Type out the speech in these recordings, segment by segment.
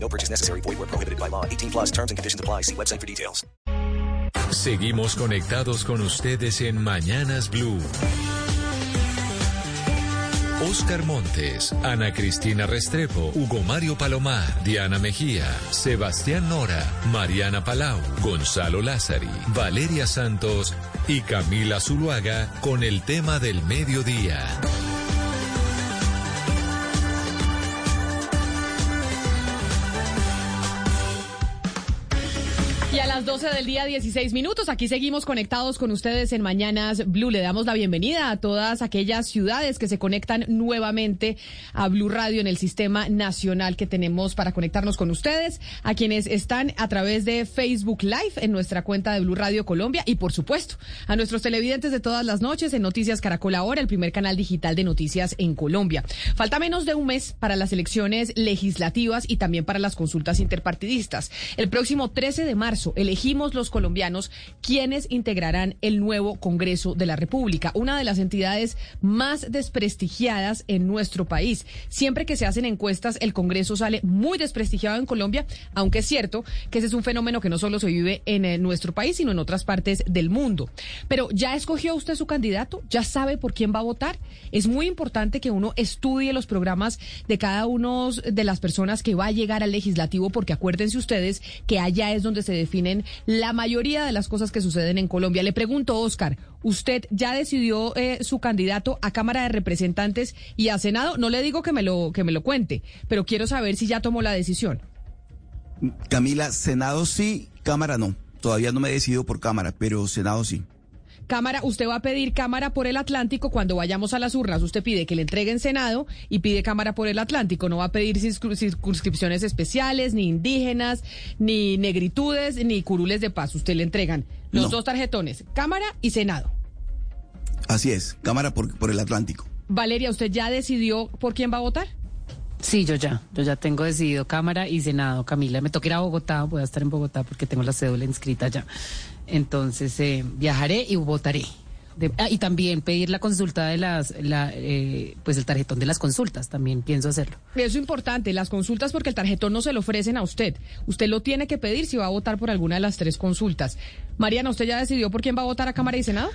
No purchase necessary. Void where prohibited by law. 18 plus terms and conditions apply. See website for details. Seguimos conectados con ustedes en Mañanas Blue. Oscar Montes, Ana Cristina Restrepo, Hugo Mario Palomar, Diana Mejía, Sebastián Nora, Mariana Palau, Gonzalo Lázari, Valeria Santos y Camila Zuluaga con el tema del mediodía. Y a las 12 del día, 16 minutos, aquí seguimos conectados con ustedes en Mañanas Blue. Le damos la bienvenida a todas aquellas ciudades que se conectan nuevamente a Blue Radio en el sistema nacional que tenemos para conectarnos con ustedes, a quienes están a través de Facebook Live en nuestra cuenta de Blue Radio Colombia y, por supuesto, a nuestros televidentes de todas las noches en Noticias Caracol Ahora, el primer canal digital de noticias en Colombia. Falta menos de un mes para las elecciones legislativas y también para las consultas interpartidistas. El próximo 13 de marzo, elegimos los colombianos quienes integrarán el nuevo Congreso de la República, una de las entidades más desprestigiadas en nuestro país. Siempre que se hacen encuestas, el Congreso sale muy desprestigiado en Colombia, aunque es cierto que ese es un fenómeno que no solo se vive en eh, nuestro país, sino en otras partes del mundo. Pero ¿ya escogió usted su candidato? ¿Ya sabe por quién va a votar? Es muy importante que uno estudie los programas de cada uno de las personas que va a llegar al legislativo, porque acuérdense ustedes que allá es donde se definen la mayoría de las cosas que suceden en Colombia. Le pregunto, Oscar, ¿usted ya decidió eh, su candidato a Cámara de Representantes y a Senado? No le digo que me lo que me lo cuente, pero quiero saber si ya tomó la decisión. Camila, Senado sí, Cámara no. Todavía no me he decidido por Cámara, pero Senado sí. Cámara, usted va a pedir Cámara por el Atlántico cuando vayamos a las urnas. Usted pide que le entreguen Senado y pide Cámara por el Atlántico. No va a pedir circunscripciones especiales, ni indígenas, ni negritudes, ni curules de paz. Usted le entregan los No. dos tarjetones, Cámara y Senado. Así es, Cámara por, por el Atlántico. Valeria, ¿usted ya decidió por quién va a votar? Sí, yo ya, yo ya tengo decidido Cámara y Senado, Camila. Me toca ir a Bogotá, voy a estar en Bogotá porque tengo la cédula inscrita ya. Entonces, eh, viajaré y votaré. De- ah, y también pedir la consulta de las, la, eh, pues el tarjetón de las consultas, también pienso hacerlo. Eso es importante, las consultas, porque el tarjetón no se lo ofrecen a usted. Usted lo tiene que pedir si va a votar por alguna de las tres consultas. Mariana, ¿usted ya decidió por quién va a votar a Cámara y Senado?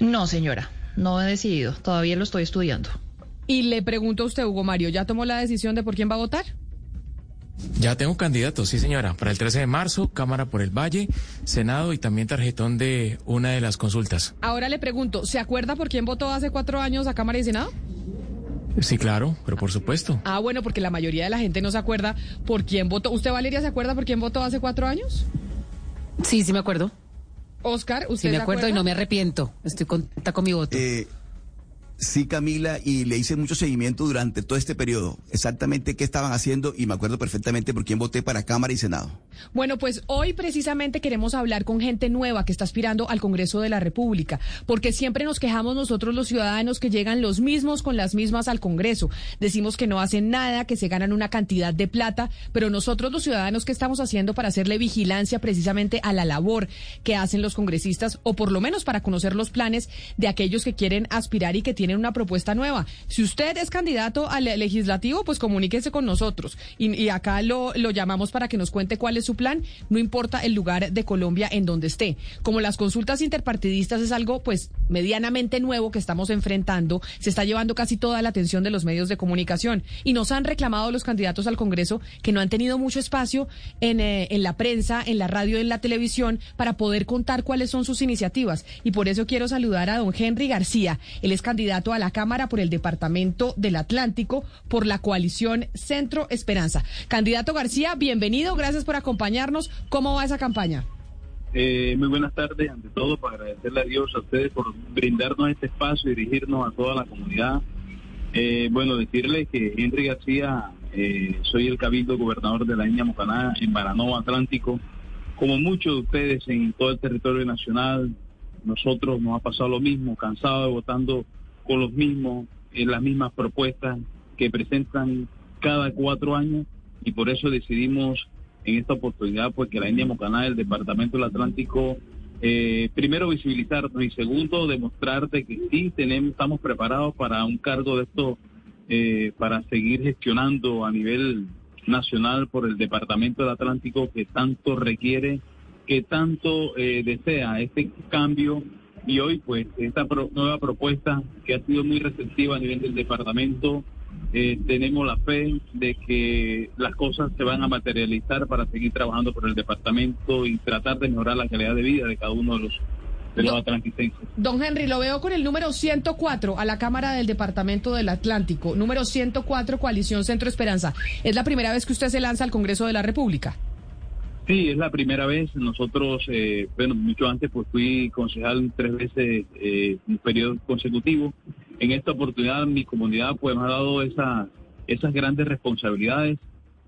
No, señora, no he decidido. Todavía lo estoy estudiando. Y le pregunto a usted, Hugo Mario, ¿ya tomó la decisión de por quién va a votar? Ya tengo candidato, sí señora, para el 13 de marzo, Cámara por el Valle, Senado y también tarjetón de una de las consultas. Ahora le pregunto, ¿se acuerda por quién votó hace cuatro años a Cámara y Senado? Sí, claro, pero por supuesto. Ah, bueno, porque la mayoría de la gente no se acuerda por quién votó. ¿Usted, Valeria, se acuerda por quién votó hace cuatro años? Sí, sí me acuerdo. Oscar, ¿usted Sí me se acuerdo y acuerda? no me arrepiento. Estoy contenta con mi voto. Eh, sí, Camila, y le hice mucho seguimiento durante todo este periodo. Exactamente qué estaban haciendo y me acuerdo perfectamente por quién voté para Cámara y Senado. Bueno, pues hoy precisamente queremos hablar con gente nueva que está aspirando al Congreso de la República, porque siempre nos quejamos nosotros los ciudadanos que llegan los mismos con las mismas al Congreso. Decimos que no hacen nada, que se ganan una cantidad de plata, pero nosotros los ciudadanos, ¿qué estamos haciendo para hacerle vigilancia precisamente a la labor que hacen los congresistas, o por lo menos para conocer los planes de aquellos que quieren aspirar y que tienen una propuesta nueva? Si usted es candidato al legislativo, pues comuníquese con nosotros y, acá lo, llamamos para que nos cuente cuál es su plan, no importa el lugar de Colombia en donde esté. Como las consultas interpartidistas es algo pues medianamente nuevo que estamos enfrentando, se está llevando casi toda la atención de los medios de comunicación y nos han reclamado los candidatos al Congreso que no han tenido mucho espacio en, eh, en la prensa, en la radio, en la televisión para poder contar cuáles son sus iniciativas. Y por eso quiero saludar a don Henry García. Él es candidato a la Cámara por el Departamento del Atlántico por la coalición Centro Esperanza. Candidato García, bienvenido, gracias por acompañarnos. ¿Cómo va esa campaña? Eh, muy buenas tardes, ante todo para agradecerle a Dios a ustedes por brindarnos este espacio y dirigirnos a toda la comunidad. Eh, bueno, decirle que Henry García, eh, soy el cabildo gobernador de la Niña Mocaná en Baranova Atlántico. como muchos de ustedes en todo el territorio nacional, nosotros nos ha pasado lo mismo, cansado de votando con los mismos, en las mismas propuestas que presentan cada cuatro años y por eso decidimos en esta oportunidad pues que la India Mocaná del Departamento del Atlántico eh, primero visibilizarnos y segundo demostrarte que sí tenemos estamos preparados para un cargo de esto eh, para seguir gestionando a nivel nacional por el Departamento del Atlántico que tanto requiere que tanto eh, desea este cambio y hoy pues esta nueva propuesta que ha sido muy receptiva a nivel del departamento eh, tenemos la fe de que las cosas se van a materializar para seguir trabajando por el departamento y tratar de mejorar la calidad de vida de cada uno de los de los atlanticenses. Don Henry, lo veo con el número 104 a la Cámara del Departamento del Atlántico, número 104 Coalición Centro Esperanza. ¿Es la primera vez que usted se lanza al Congreso de la República? Sí, es la primera vez. Nosotros, eh, bueno, mucho antes pues fui concejal tres veces eh, un periodo consecutivo. En esta oportunidad mi comunidad pues me ha dado esa, esas grandes responsabilidades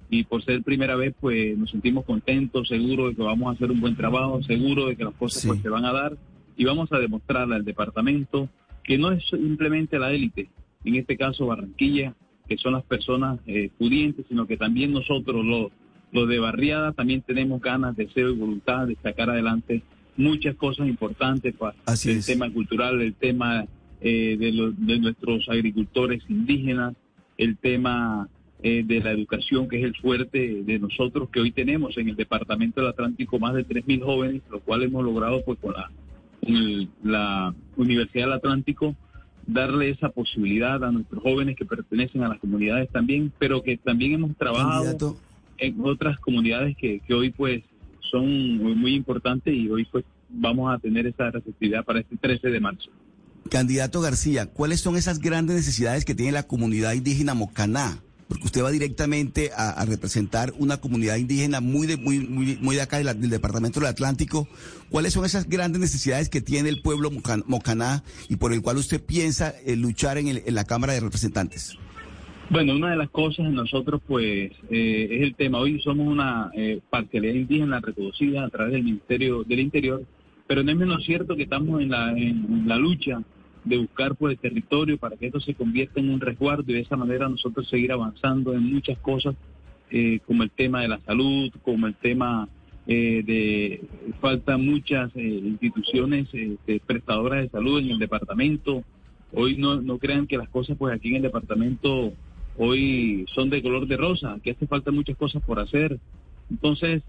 y por ser primera vez pues nos sentimos contentos, seguros de que vamos a hacer un buen trabajo, seguros de que las cosas pues se van a dar y vamos a demostrarle al departamento que no es simplemente la élite, en este caso Barranquilla, que son las personas eh, pudientes, sino que también nosotros los los de barriada también tenemos ganas, deseo y voluntad de sacar adelante muchas cosas importantes para el tema cultural, el tema eh, de, los, de nuestros agricultores indígenas, el tema eh, de la educación, que es el fuerte de nosotros que hoy tenemos en el Departamento del Atlántico más de 3.000 jóvenes, lo cual hemos logrado pues con la, la Universidad del Atlántico darle esa posibilidad a nuestros jóvenes que pertenecen a las comunidades también, pero que también hemos trabajado en otras comunidades que, que hoy pues son muy, importantes y hoy pues vamos a tener esa receptividad para este 13 de marzo. Candidato García, ¿cuáles son esas grandes necesidades que tiene la comunidad indígena Mocaná? Porque usted va directamente a, representar una comunidad indígena muy de, muy, muy, muy de acá del departamento del Atlántico. ¿Cuáles son esas grandes necesidades que tiene el pueblo Mocaná y por el cual usted piensa eh, luchar en, en la Cámara de Representantes? Bueno, una de las cosas nosotros pues eh, es el tema. Hoy somos una eh, parcialidad indígena reconocida a través del Ministerio del Interior, pero no es menos cierto que estamos en la, en la lucha de buscar por el territorio para que esto se convierta en un resguardo y de esa manera nosotros seguir avanzando en muchas cosas eh, como el tema de la salud, como el tema eh, de falta muchas eh, instituciones prestadoras de salud en el departamento. Hoy no, no crean que las cosas pues aquí en el departamento hoy son de color de rosa, que hace falta muchas cosas por hacer. Entonces,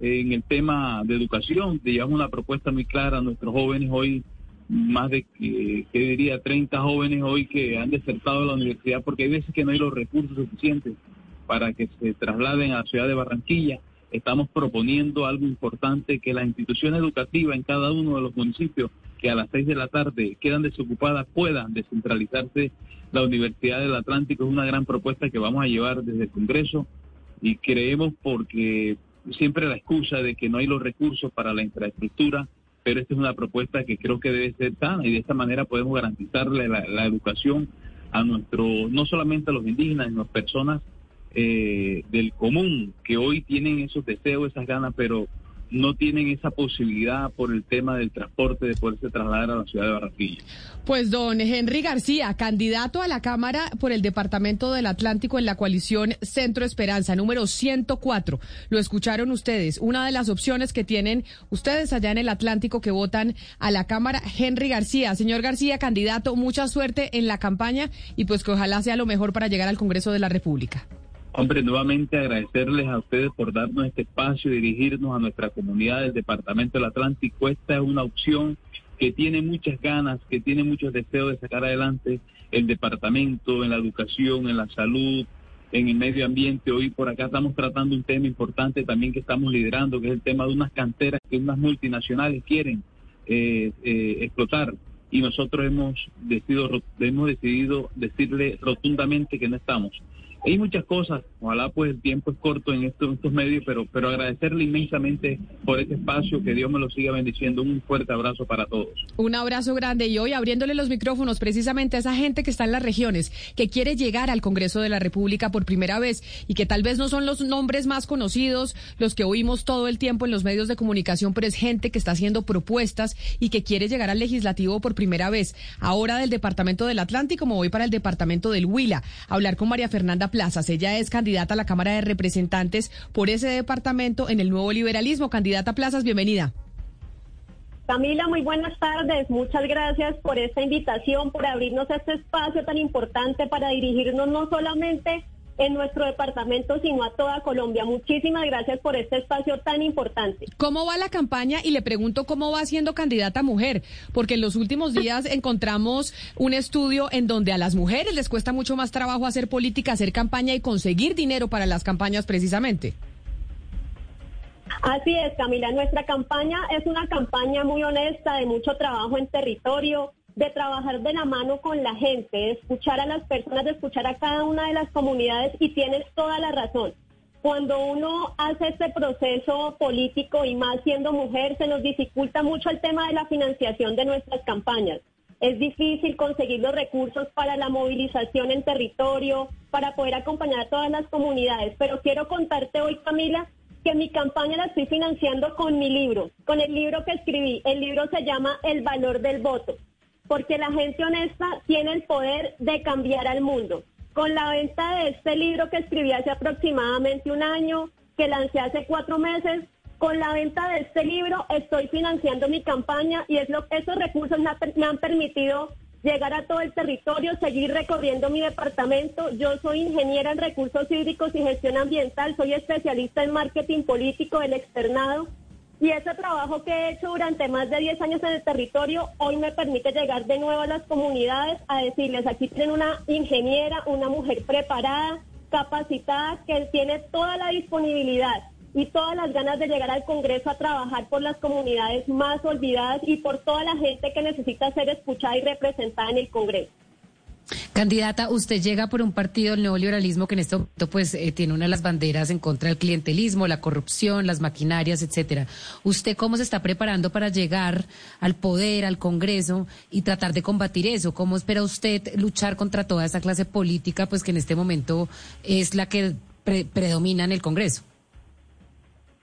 en el tema de educación, llevamos una propuesta muy clara a nuestros jóvenes hoy, más de, que diría, 30 jóvenes hoy que han desertado de la universidad porque hay veces que no hay los recursos suficientes para que se trasladen a la ciudad de Barranquilla. Estamos proponiendo algo importante, que la institución educativa en cada uno de los municipios que a las 6 de la tarde quedan desocupadas puedan descentralizarse la Universidad del Atlántico. Es una gran propuesta que vamos a llevar desde el Congreso y creemos porque siempre la excusa de que no hay los recursos para la infraestructura, pero esta es una propuesta que creo que debe ser sana y de esta manera podemos garantizarle la, educación a nuestro, no solamente a los indígenas, sino a personas eh, del común que hoy tienen esos deseos, esas ganas, pero no tienen esa posibilidad por el tema del transporte de poderse trasladar a la ciudad de Barranquilla. Pues don Henry García, candidato a la Cámara por el Departamento del Atlántico en la coalición Centro Esperanza, número 104. Lo escucharon ustedes. Una de las opciones que tienen ustedes allá en el Atlántico que votan a la Cámara, Henry García. Señor García, candidato, mucha suerte en la campaña y pues que ojalá sea lo mejor para llegar al Congreso de la República. Hombre, nuevamente agradecerles a ustedes por darnos este espacio y dirigirnos a nuestra comunidad del Departamento del Atlántico. Esta es una opción que tiene muchas ganas, que tiene muchos deseos de sacar adelante el departamento en la educación, en la salud, en el medio ambiente. Hoy por acá estamos tratando un tema importante también que estamos liderando, que es el tema de unas canteras que unas multinacionales quieren eh, eh, explotar. Y nosotros hemos decidido, hemos decidido decirle rotundamente que no estamos hay muchas cosas, ojalá pues el tiempo es corto en estos, medios, pero, pero agradecerle inmensamente por este espacio, que Dios me lo siga bendiciendo, un fuerte abrazo para todos. Un abrazo grande y hoy abriéndole los micrófonos precisamente a esa gente que está en las regiones, que quiere llegar al Congreso de la República por primera vez y que tal vez no son los nombres más conocidos, los que oímos todo el tiempo en los medios de comunicación, pero es gente que está haciendo propuestas y que quiere llegar al legislativo por primera vez. Ahora del Departamento del Atlántico, como voy para el Departamento del Huila, hablar con María Fernanda Plazas. Ella es candidata a la Cámara de Representantes por ese departamento en el nuevo liberalismo. Candidata Plazas, bienvenida. Camila, muy buenas tardes. Muchas gracias por esta invitación, por abrirnos este espacio tan importante para dirigirnos no solamente en nuestro departamento, sino a toda Colombia. Muchísimas gracias por este espacio tan importante. ¿Cómo va la campaña? Y le pregunto cómo va siendo candidata mujer, porque en los últimos días encontramos un estudio en donde a las mujeres les cuesta mucho más trabajo hacer política, hacer campaña y conseguir dinero para las campañas precisamente. Así es, Camila. Nuestra campaña es una campaña muy honesta, de mucho trabajo en territorio, de trabajar de la mano con la gente, de escuchar a las personas, de escuchar a cada una de las comunidades y tienes toda la razón. Cuando uno hace este proceso político y más siendo mujer, se nos dificulta mucho el tema de la financiación de nuestras campañas. Es difícil conseguir los recursos para la movilización en territorio, para poder acompañar a todas las comunidades. Pero quiero contarte hoy, Camila, que mi campaña la estoy financiando con mi libro, con el libro que escribí. El libro se llama El valor del voto porque la gente honesta tiene el poder de cambiar al mundo. Con la venta de este libro que escribí hace aproximadamente un año, que lancé hace cuatro meses, con la venta de este libro estoy financiando mi campaña y es lo, esos recursos me, han permitido llegar a todo el territorio, seguir recorriendo mi departamento. Yo soy ingeniera en recursos hídricos y gestión ambiental, soy especialista en marketing político del externado y ese trabajo que he hecho durante más de 10 años en el territorio hoy me permite llegar de nuevo a las comunidades a decirles, aquí tienen una ingeniera, una mujer preparada, capacitada, que tiene toda la disponibilidad y todas las ganas de llegar al Congreso a trabajar por las comunidades más olvidadas y por toda la gente que necesita ser escuchada y representada en el Congreso. Candidata, usted llega por un partido del neoliberalismo que en este momento pues eh, tiene una de las banderas en contra del clientelismo, la corrupción, las maquinarias, etcétera. ¿Usted cómo se está preparando para llegar al poder, al Congreso y tratar de combatir eso? ¿Cómo espera usted luchar contra toda esa clase política pues que en este momento es la que predomina en el Congreso?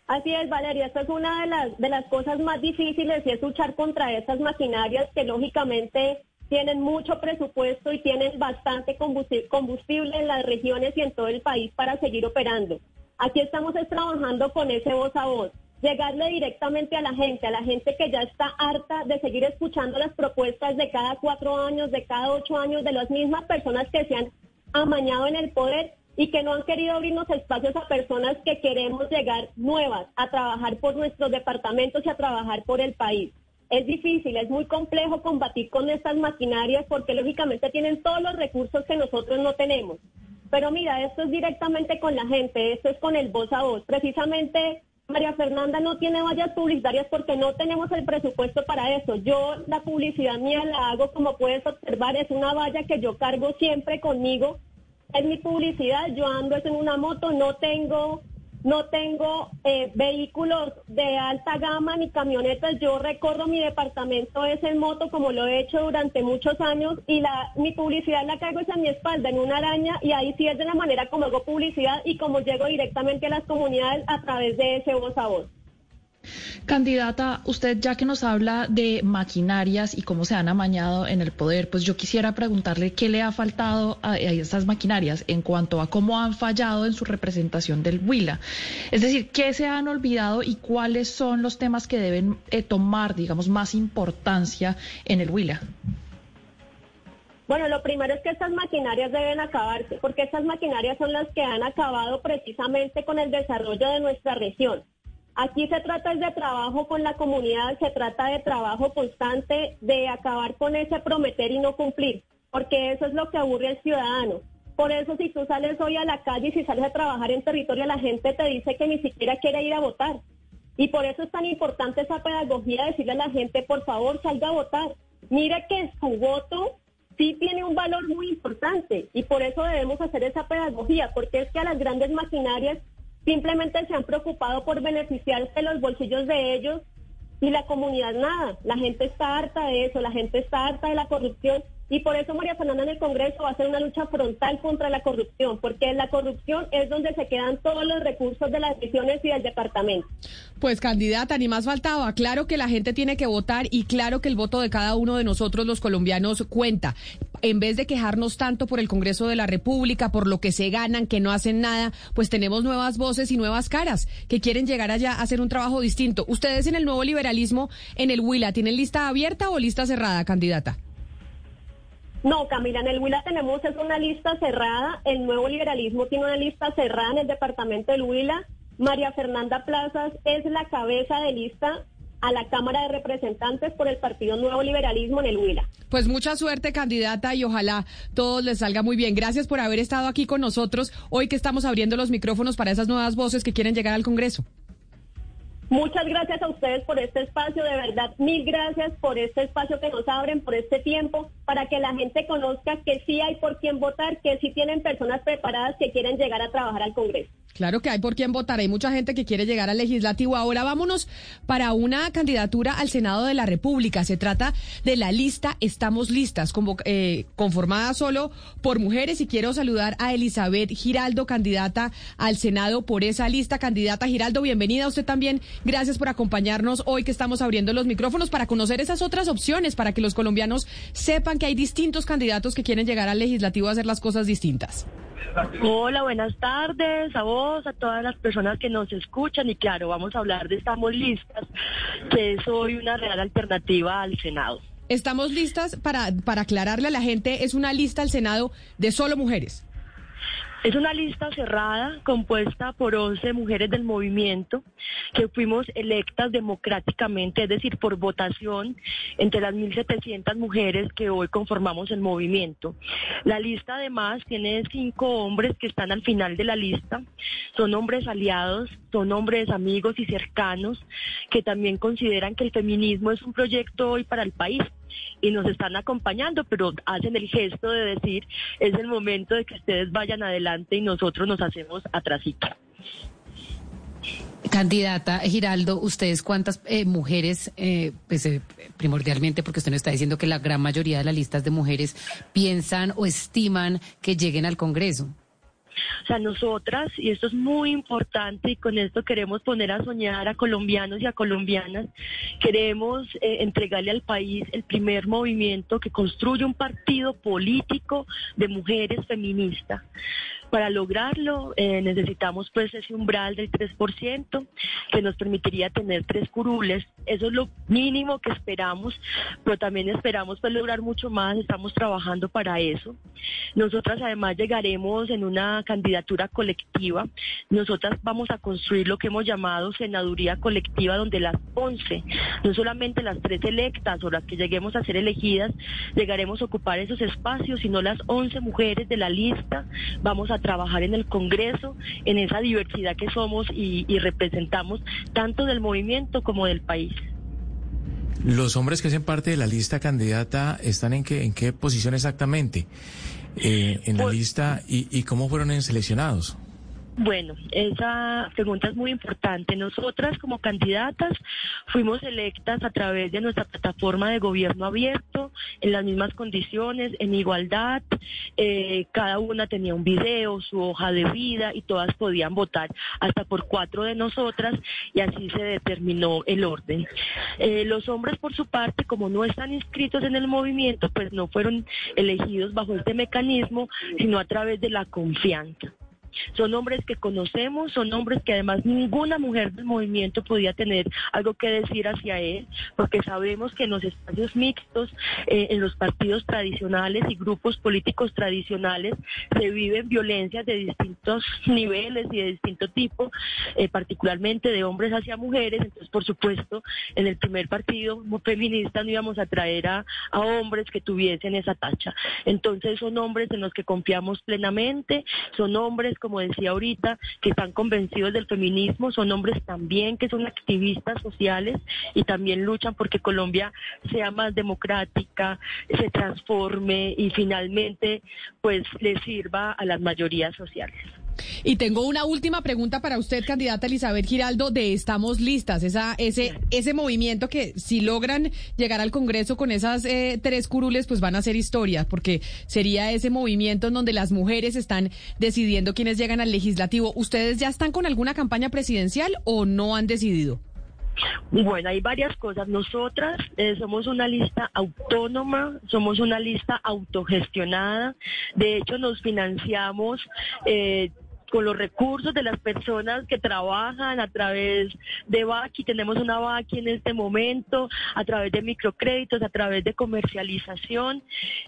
Así es, Valeria, esta es una de las, de las cosas más difíciles y es luchar contra esas maquinarias que lógicamente tienen mucho presupuesto y tienen bastante combustible en las regiones y en todo el país para seguir operando. Aquí estamos trabajando con ese voz a voz, llegarle directamente a la gente, a la gente que ya está harta de seguir escuchando las propuestas de cada cuatro años, de cada ocho años, de las mismas personas que se han amañado en el poder y que no han querido abrirnos espacios a personas que queremos llegar nuevas a trabajar por nuestros departamentos y a trabajar por el país. Es difícil, es muy complejo combatir con estas maquinarias porque lógicamente tienen todos los recursos que nosotros no tenemos. Pero mira, esto es directamente con la gente, esto es con el voz a voz. Precisamente María Fernanda no tiene vallas publicitarias porque no tenemos el presupuesto para eso. Yo la publicidad mía la hago, como puedes observar, es una valla que yo cargo siempre conmigo. Es mi publicidad, yo ando en una moto, no tengo no tengo eh, vehículos de alta gama ni camionetas. Yo recorro mi departamento es en moto como lo he hecho durante muchos años y la mi publicidad la cargo es a mi espalda en una araña y ahí sí es de la manera como hago publicidad y como llego directamente a las comunidades a través de ese voz a voz. Candidata, usted ya que nos habla de maquinarias y cómo se han amañado en el poder, pues yo quisiera preguntarle qué le ha faltado a, esas maquinarias en cuanto a cómo han fallado en su representación del Huila. Es decir, qué se han olvidado y cuáles son los temas que deben eh, tomar, digamos, más importancia en el Huila. Bueno, lo primero es que estas maquinarias deben acabarse, porque estas maquinarias son las que han acabado precisamente con el desarrollo de nuestra región. Aquí se trata de trabajo con la comunidad, se trata de trabajo constante, de acabar con ese prometer y no cumplir, porque eso es lo que aburre al ciudadano. Por eso si tú sales hoy a la calle y si sales a trabajar en territorio, la gente te dice que ni siquiera quiere ir a votar. Y por eso es tan importante esa pedagogía, decirle a la gente, por favor, salga a votar. Mire que su voto sí tiene un valor muy importante y por eso debemos hacer esa pedagogía, porque es que a las grandes maquinarias simplemente se han preocupado por beneficiarse los bolsillos de ellos y la comunidad nada. La gente está harta de eso, la gente está harta de la corrupción y por eso María Fernanda en el Congreso va a hacer una lucha frontal contra la corrupción, porque la corrupción es donde se quedan todos los recursos de las misiones y del departamento. Pues candidata, ni más faltaba. Claro que la gente tiene que votar y claro que el voto de cada uno de nosotros los colombianos cuenta. En vez de quejarnos tanto por el Congreso de la República, por lo que se ganan, que no hacen nada, pues tenemos nuevas voces y nuevas caras que quieren llegar allá a hacer un trabajo distinto. ¿Ustedes en el nuevo liberalismo, en el Huila, tienen lista abierta o lista cerrada, candidata? No, Camila, en el Huila tenemos es una lista cerrada. El nuevo liberalismo tiene una lista cerrada en el departamento del Huila. María Fernanda Plazas es la cabeza de lista a la Cámara de Representantes por el Partido Nuevo Liberalismo en el Huila. Pues mucha suerte, candidata, y ojalá todo les salga muy bien. Gracias por haber estado aquí con nosotros hoy que estamos abriendo los micrófonos para esas nuevas voces que quieren llegar al Congreso. Muchas gracias a ustedes por este espacio, de verdad, mil gracias por este espacio que nos abren, por este tiempo, para que la gente conozca que sí hay por quién votar, que sí tienen personas preparadas que quieren llegar a trabajar al Congreso. Claro que hay por quién votar, hay mucha gente que quiere llegar al legislativo. Ahora vámonos para una candidatura al Senado de la República. Se trata de la lista Estamos Listas, eh, conformada solo por mujeres. Y quiero saludar a Elizabeth Giraldo, candidata al Senado por esa lista. Candidata Giraldo, bienvenida usted también. Gracias por acompañarnos hoy que estamos abriendo los micrófonos para conocer esas otras opciones, para que los colombianos sepan que hay distintos candidatos que quieren llegar al legislativo a hacer las cosas distintas. Hola, buenas tardes a vos, a todas las personas que nos escuchan y claro, vamos a hablar de Estamos Listas, que es hoy una real alternativa al Senado. Estamos listas para, para aclararle a la gente, es una lista al Senado de solo mujeres. Es una lista cerrada compuesta por 11 mujeres del movimiento que fuimos electas democráticamente, es decir, por votación entre las 1.700 mujeres que hoy conformamos el movimiento. La lista además tiene cinco hombres que están al final de la lista. Son hombres aliados, son hombres amigos y cercanos que también consideran que el feminismo es un proyecto hoy para el país y nos están acompañando, pero hacen el gesto de decir, es el momento de que ustedes vayan adelante y nosotros nos hacemos atrasito. Candidata Giraldo, ¿ustedes cuántas eh, mujeres, eh, pues eh, primordialmente, porque usted nos está diciendo que la gran mayoría de las listas de mujeres piensan o estiman que lleguen al Congreso? O sea, nosotras, y esto es muy importante, y con esto queremos poner a soñar a colombianos y a colombianas, queremos eh, entregarle al país el primer movimiento que construye un partido político de mujeres feministas. Para lograrlo eh, necesitamos pues ese umbral del 3% que nos permitiría tener tres curules. Eso es lo mínimo que esperamos, pero también esperamos pues lograr mucho más. Estamos trabajando para eso. Nosotras además llegaremos en una candidatura colectiva. Nosotras vamos a construir lo que hemos llamado senaduría colectiva donde las 11, no solamente las tres electas o las que lleguemos a ser elegidas, llegaremos a ocupar esos espacios, sino las 11 mujeres de la lista. Vamos a trabajar en el Congreso, en esa diversidad que somos y, representamos tanto del movimiento como del país. Los hombres que hacen parte de la lista candidata están en qué, en qué posición exactamente eh, en la pues lista y, y cómo fueron seleccionados. Bueno, esa pregunta es muy importante. Nosotras como candidatas fuimos electas a través de nuestra plataforma de gobierno abierto, en las mismas condiciones, en igualdad. Eh, cada una tenía un video, su hoja de vida y todas podían votar hasta por cuatro de nosotras y así se determinó el orden. Eh, los hombres por su parte, como no están inscritos en el movimiento, pues no fueron elegidos bajo este mecanismo, sino a través de la confianza. Son hombres que conocemos, son hombres que además ninguna mujer del movimiento podía tener algo que decir hacia él, porque sabemos que en los espacios mixtos, eh, en los partidos tradicionales y grupos políticos tradicionales, se viven violencias de distintos niveles y de distinto tipo, eh, particularmente de hombres hacia mujeres. Entonces, por supuesto, en el primer partido feminista no íbamos a traer a, a hombres que tuviesen esa tacha. Entonces, son hombres en los que confiamos plenamente, son hombres como decía ahorita, que están convencidos del feminismo, son hombres también que son activistas sociales y también luchan porque Colombia sea más democrática, se transforme y finalmente pues le sirva a las mayorías sociales. Y tengo una última pregunta para usted, candidata Elizabeth Giraldo, de Estamos Listas, esa, ese, ese movimiento que si logran llegar al Congreso con esas eh, tres curules, pues van a hacer historia, porque sería ese movimiento en donde las mujeres están decidiendo quiénes llegan al legislativo. ¿Ustedes ya están con alguna campaña presidencial o no han decidido? Bueno, hay varias cosas. Nosotras eh, somos una lista autónoma, somos una lista autogestionada. De hecho, nos financiamos. Eh, con los recursos de las personas que trabajan a través de Baki, tenemos una Baki en este momento, a través de microcréditos, a través de comercialización,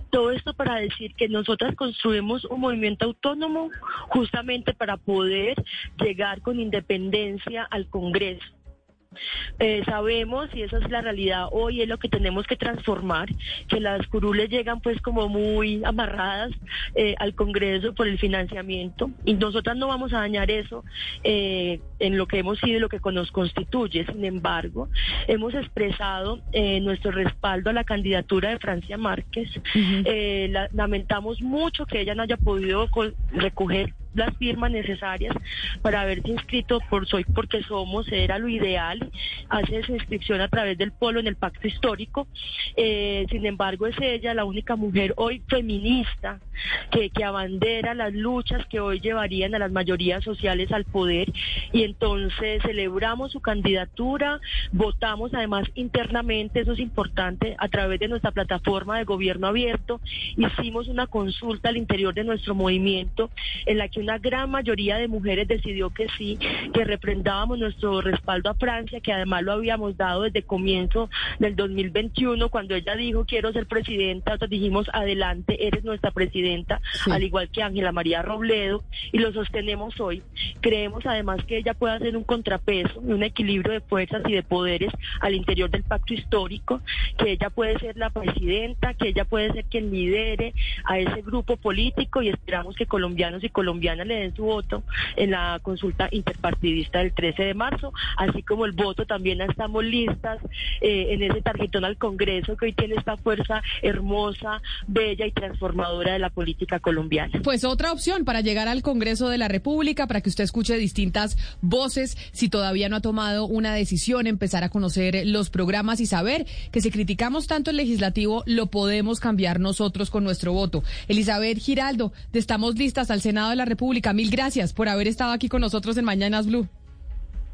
todo esto para decir que nosotras construimos un movimiento autónomo justamente para poder llegar con independencia al Congreso. Eh, sabemos, y esa es la realidad hoy, es lo que tenemos que transformar, que las curules llegan pues como muy amarradas eh, al Congreso por el financiamiento y nosotras no vamos a dañar eso eh, en lo que hemos sido y lo que nos constituye. Sin embargo, hemos expresado nuestro respaldo a la candidatura de Francia Márquez. lamentamos mucho que ella no haya podido recoger las firmas necesarias para haberse inscrito por Soy Porque Somos, era lo ideal, hace esa inscripción a través del polo en el pacto histórico. Eh, sin embargo, es ella la única mujer hoy feminista que, que abandera las luchas que hoy llevarían a las mayorías sociales al poder y entonces celebramos su candidatura, votamos además internamente, eso es importante, a través de nuestra plataforma de gobierno abierto, hicimos una consulta al interior de nuestro movimiento en la que una gran mayoría de mujeres decidió que sí, que reprendábamos nuestro respaldo a Francia, que además lo habíamos dado desde comienzo del 2021, cuando ella dijo quiero ser presidenta, nosotros dijimos adelante, eres nuestra presidenta, al igual que Ángela María Robledo, y lo sostenemos hoy. Creemos además que ella puede hacer un contrapeso un equilibrio de fuerzas y de poderes al interior del pacto histórico, que ella puede ser la presidenta, que ella puede ser quien lidere a ese grupo político y esperamos que colombianos y colombianas le den su voto en la consulta interpartidista del 13 de marzo, así como el voto también estamos listas eh, en ese tarjetón al Congreso que hoy tiene esta fuerza hermosa, bella y transformadora de la política colombiana. Pues otra opción para llegar al Congreso de la República, para que usted escuche distintas voces, si todavía no ha tomado una decisión, empezar a conocer los programas y saber que si criticamos tanto el legislativo, lo podemos cambiar nosotros con nuestro voto. Elizabeth Giraldo, estamos listas al Senado de la República Mil gracias por haber estado aquí con nosotros en Mañanas Blue.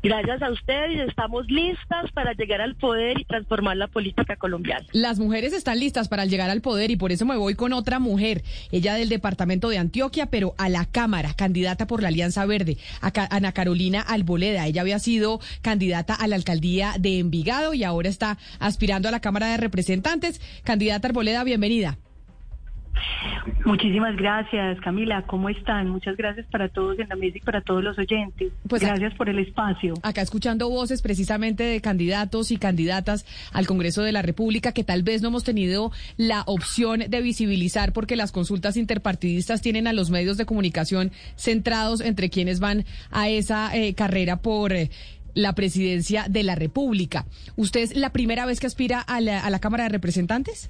Gracias a ustedes, estamos listas para llegar al poder y transformar la política colombiana. Las mujeres están listas para llegar al poder y por eso me voy con otra mujer, ella del departamento de Antioquia, pero a la Cámara, candidata por la Alianza Verde, Ana Carolina Alboleda. Ella había sido candidata a la alcaldía de Envigado y ahora está aspirando a la Cámara de Representantes. Candidata Arboleda, bienvenida. Muchísimas gracias, Camila. ¿Cómo están? Muchas gracias para todos en la mesa y para todos los oyentes. Pues gracias por el espacio. Acá escuchando voces precisamente de candidatos y candidatas al Congreso de la República que tal vez no hemos tenido la opción de visibilizar porque las consultas interpartidistas tienen a los medios de comunicación centrados entre quienes van a esa eh, carrera por... Eh, la presidencia de la República. ¿Usted es la primera vez que aspira a la, a la Cámara de Representantes?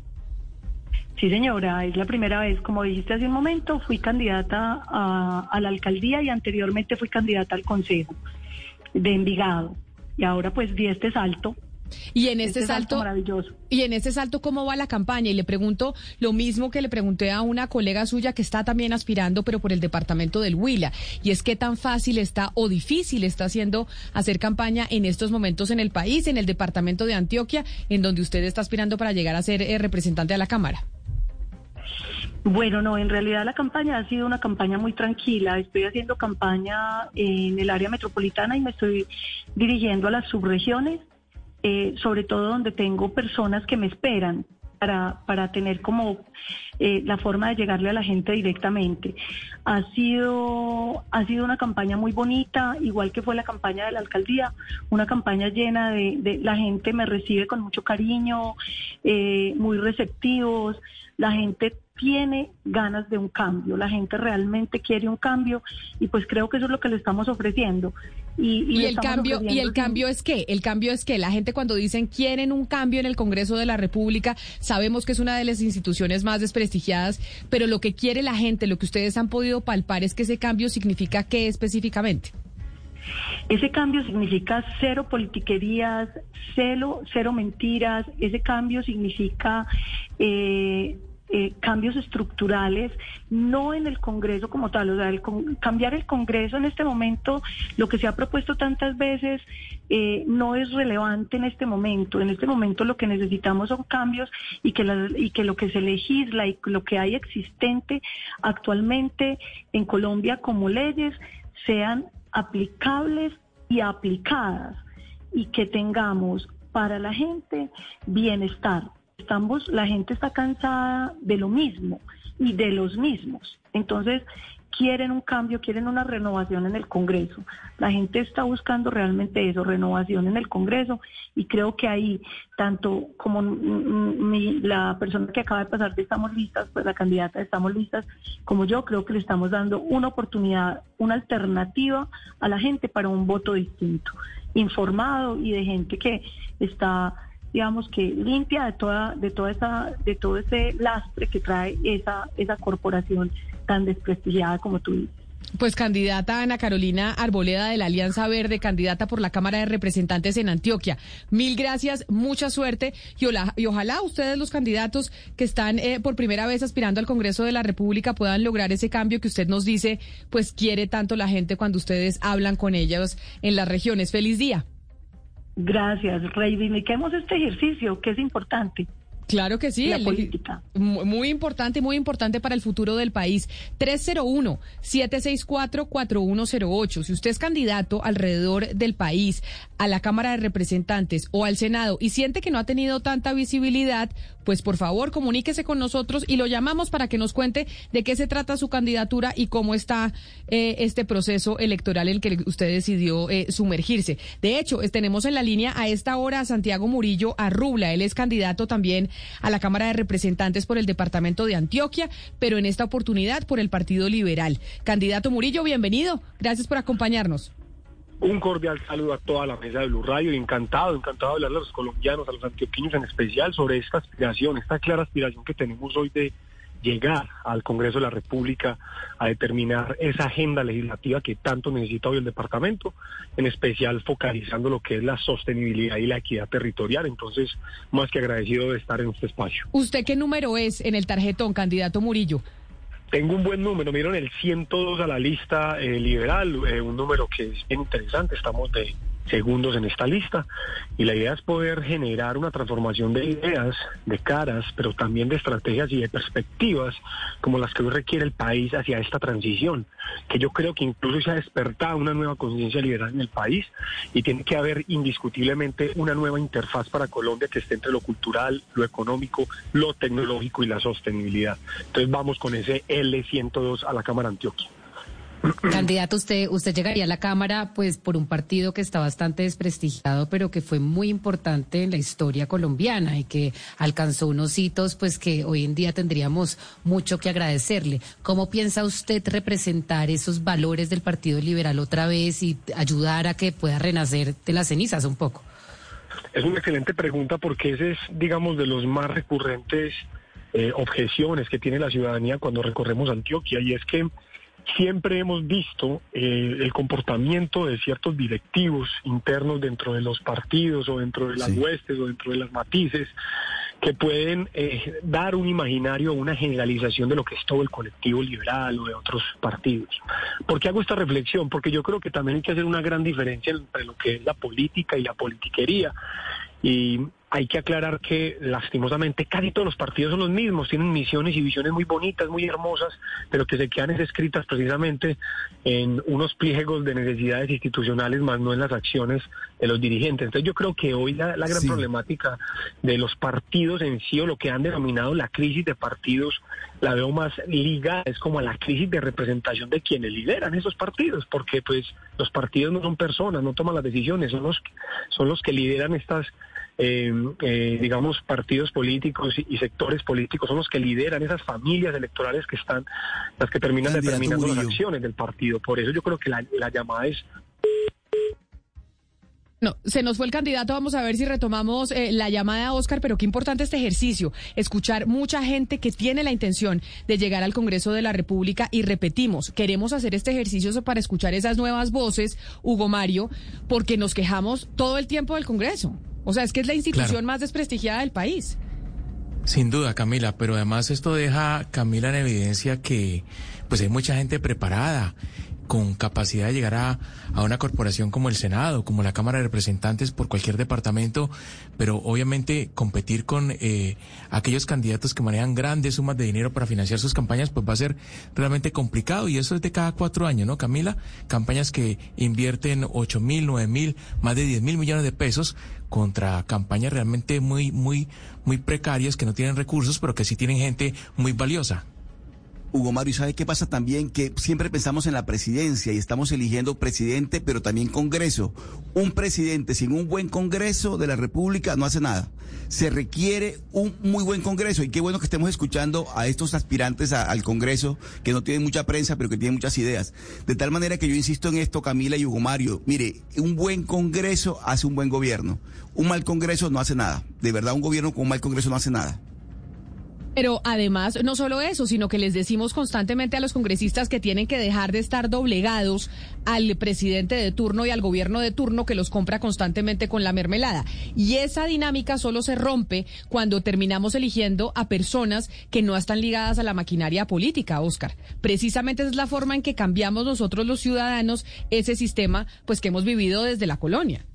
Sí, señora, es la primera vez, como dijiste hace un momento, fui candidata a, la alcaldía y anteriormente fui candidata al consejo de Envigado. Y ahora pues di este salto. Y en este, este salto, maravilloso. Y en este salto, ¿cómo va la campaña? Y le pregunto lo mismo que le pregunté a una colega suya que está también aspirando, pero por el departamento del Huila. Y es qué tan fácil está o difícil está haciendo hacer campaña en estos momentos en el país, en el departamento de Antioquia, en donde usted está aspirando para llegar a ser eh, representante a la Cámara. Bueno, no, en realidad la campaña ha sido una campaña muy tranquila. Estoy haciendo campaña en el área metropolitana y me estoy dirigiendo a las subregiones, eh, sobre todo donde tengo personas que me esperan para, para tener como eh, la forma de llegarle a la gente directamente. Ha sido, ha sido una campaña muy bonita, igual que fue la campaña de la alcaldía, una campaña llena de, la gente me recibe con mucho cariño, eh, muy receptivos, la gente tiene ganas de un cambio, la gente realmente quiere un cambio y pues creo que eso es lo que le estamos ofreciendo. Y, y, el cambio y el cambio es que el cambio es que la gente cuando dicen quieren un cambio en el Congreso de la República sabemos que es una de las instituciones más desprestigiadas pero lo que quiere la gente lo que ustedes han podido palpar es que ese cambio significa qué específicamente. Ese cambio significa cero politiquerías, cero, cero mentiras, ese cambio significa eh, eh, cambios estructurales, no en el Congreso como tal. O sea, el cambiar el Congreso en este momento, lo que se ha propuesto tantas veces, eh, no es relevante en este momento. En este momento lo que necesitamos son cambios y que, y que lo que se legisla y lo que hay existente actualmente en Colombia como leyes sean aplicables y aplicadas y que tengamos para la gente bienestar estamos, la gente está cansada de lo mismo y de los mismos. Entonces, quieren un cambio, quieren una renovación en el Congreso. La gente está buscando realmente eso, renovación en el Congreso, y creo que ahí, tanto como la persona que acaba de pasar de Estamos Listas, pues la candidata de Estamos Listas, como yo, creo que le estamos dando una oportunidad, una alternativa a la gente para un voto distinto, informado y de gente que está digamos que limpia de toda de toda esa de todo ese lastre que trae esa esa corporación tan desprestigiada como tú dices. Pues candidata Ana Carolina Arboleda de la Alianza Verde, candidata por la Cámara de Representantes en Antioquia. Mil gracias, mucha suerte y, y ojalá ustedes los candidatos que están eh, por primera vez aspirando al Congreso de la República puedan lograr ese cambio que usted nos dice, pues quiere tanto la gente cuando ustedes hablan con ellos en las regiones. Feliz día. Gracias, reivindiquemos este ejercicio que es importante. Claro que sí. La política. Muy importante, muy importante para el futuro del país. 301-764-4108. Si usted es candidato alrededor del país, a la Cámara de Representantes o al Senado y siente que no ha tenido tanta visibilidad, pues por favor comuníquese con nosotros y lo llamamos para que nos cuente de qué se trata su candidatura y cómo está eh, este proceso electoral en el que usted decidió eh, sumergirse. De hecho, tenemos en la línea a esta hora a Santiago Murillo Arrubla. Él es candidato también a la Cámara de Representantes por el Departamento de Antioquia, pero en esta oportunidad por el Partido Liberal. Candidato Murillo, bienvenido. Gracias por acompañarnos. Un cordial saludo a toda la mesa de Blue Radio encantado, encantado de hablar a los colombianos, a los antioqueños en especial sobre esta aspiración, esta clara aspiración que tenemos hoy de llegar al Congreso de la República a determinar esa agenda legislativa que tanto necesita hoy el departamento, en especial focalizando lo que es la sostenibilidad y la equidad territorial. Entonces, más que agradecido de estar en este espacio. ¿Usted qué número es en el tarjetón, candidato Murillo? Tengo un buen número, miren el 102 a la lista eh, liberal, eh, un número que es bien interesante, estamos de segundos en esta lista. Y la idea es poder generar una transformación de ideas, de caras, pero también de estrategias y de perspectivas como las que hoy requiere el país hacia esta transición, que yo creo que incluso se ha despertado una nueva conciencia liberal en el país y tiene que haber indiscutiblemente una nueva interfaz para Colombia que esté entre lo cultural, lo económico, lo tecnológico y la sostenibilidad. Entonces vamos con ese L102 a la Cámara Antioquia. Candidato, usted, usted llegaría a la Cámara pues por un partido que está bastante desprestigiado, pero que fue muy importante en la historia colombiana y que alcanzó unos hitos pues que hoy en día tendríamos mucho que agradecerle. ¿Cómo piensa usted representar esos valores del Partido Liberal otra vez y ayudar a que pueda renacer de las cenizas un poco? Es una excelente pregunta porque ese es, digamos, de los más recurrentes eh, objeciones que tiene la ciudadanía cuando recorremos Antioquia y es que siempre hemos visto eh, el comportamiento de ciertos directivos internos dentro de los partidos o dentro de las huestes o dentro de las matices que pueden eh, dar un imaginario o una generalización de lo que es todo el colectivo liberal o de otros partidos. ¿Por qué hago esta reflexión? Porque yo creo que también hay que hacer una gran diferencia entre lo que es la política y la politiquería. Y hay que aclarar que lastimosamente casi todos los partidos son los mismos, tienen misiones y visiones muy bonitas, muy hermosas, pero que se quedan escritas precisamente en unos pliegos de necesidades institucionales, más no en las acciones de los dirigentes. Entonces yo creo que hoy la, gran problemática de los partidos en sí o lo que han denominado la crisis de partidos, la veo más ligada, es como a la crisis de representación de quienes lideran esos partidos, porque pues los partidos no son personas, no toman las decisiones, son los, son los que lideran estas eh, eh, digamos, partidos políticos y, y sectores políticos son los que lideran esas familias electorales que están, las que terminan Candidato determinando las acciones del partido. Por eso yo creo que la, la llamada es No, se nos fue el candidato, vamos a ver si retomamos eh, la llamada a Oscar, pero qué importante este ejercicio, escuchar mucha gente que tiene la intención de llegar al Congreso de la República y repetimos, queremos hacer este ejercicio para escuchar esas nuevas voces, Hugo Mario, porque nos quejamos todo el tiempo del Congreso. O sea, es que es la institución Claro. más desprestigiada del país. Sin duda, Camila, pero además esto deja, Camila, en evidencia que pues hay mucha gente preparada con capacidad de llegar a, a una corporación como el Senado, como la Cámara de Representantes por cualquier departamento, pero obviamente competir con eh, aquellos candidatos que manejan grandes sumas de dinero para financiar sus campañas, pues va a ser realmente complicado y eso es de cada cuatro años, ¿no, Camila? Campañas que invierten ocho mil, nueve mil, más de diez mil millones de pesos contra campañas realmente muy, muy, muy precarias que no tienen recursos, pero que sí tienen gente muy valiosa. Hugo Mario, ¿sabe qué pasa también? Que siempre pensamos en la presidencia y estamos eligiendo presidente, pero también Congreso. Un presidente sin un buen Congreso de la República no hace nada. Se requiere un muy buen Congreso y qué bueno que estemos escuchando a estos aspirantes al Congreso que no tienen mucha prensa, pero que tienen muchas ideas. De tal manera que yo insisto en esto, Camila y Hugo Mario. Mire, un buen Congreso hace un buen gobierno. Un mal Congreso no hace nada. De verdad, un gobierno con un mal Congreso no hace nada. Pero además, no solo eso, sino que les decimos constantemente a los congresistas que tienen que dejar de estar doblegados al presidente de turno y al gobierno de turno que los compra constantemente con la mermelada. Y esa dinámica solo se rompe cuando terminamos eligiendo a personas que no están ligadas a la maquinaria política, Oscar. Precisamente es la forma en que cambiamos nosotros los ciudadanos ese sistema pues que hemos vivido desde la colonia.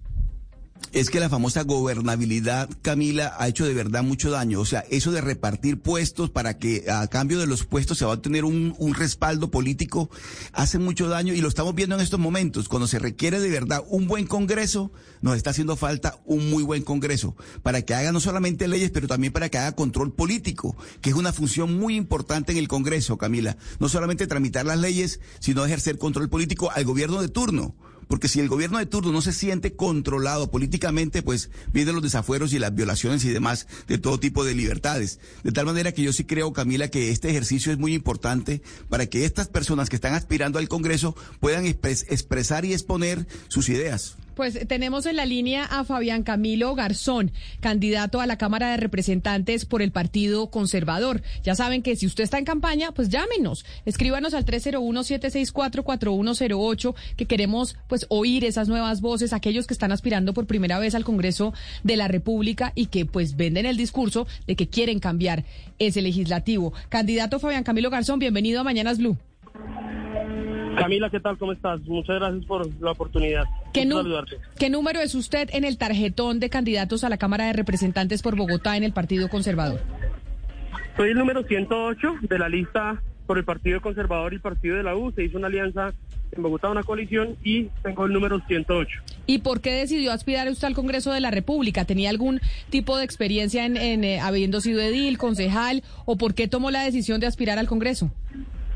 Es que la famosa gobernabilidad, Camila, ha hecho de verdad mucho daño. O sea, eso de repartir puestos para que a cambio de los puestos se va a obtener un, un respaldo político, hace mucho daño y lo estamos viendo en estos momentos. Cuando se requiere de verdad un buen Congreso, nos está haciendo falta un muy buen Congreso para que haga no solamente leyes, pero también para que haga control político, que es una función muy importante en el Congreso, Camila. No solamente tramitar las leyes, sino ejercer control político al gobierno de turno. Porque si el gobierno de turno no se siente controlado políticamente, pues vienen los desafueros y las violaciones y demás de todo tipo de libertades. De tal manera que yo sí creo, Camila, que este ejercicio es muy importante para que estas personas que están aspirando al Congreso puedan expres- expresar y exponer sus ideas. Pues tenemos en la línea a Fabián Camilo Garzón, candidato a la Cámara de Representantes por el Partido Conservador. Ya saben que si usted está en campaña, pues llámenos, escríbanos al 301-764-4108, que queremos pues oír esas nuevas voces, aquellos que están aspirando por primera vez al Congreso de la República y que pues venden el discurso de que quieren cambiar ese legislativo. Candidato Fabián Camilo Garzón, bienvenido a Mañanas Blue. Camila, ¿qué tal? ¿Cómo estás? Muchas gracias por la oportunidad. ¿Qué, saludarte. ¿Qué número es usted en el tarjetón de candidatos a la Cámara de Representantes por Bogotá en el Partido Conservador? Soy el número 108 de la lista por el Partido Conservador y Partido de la U. Se hizo una alianza en Bogotá, una coalición, y tengo el número 108. ¿Y por qué decidió aspirar usted al Congreso de la República? ¿Tenía algún tipo de experiencia en, en, eh, habiendo sido edil, concejal, o por qué tomó la decisión de aspirar al Congreso?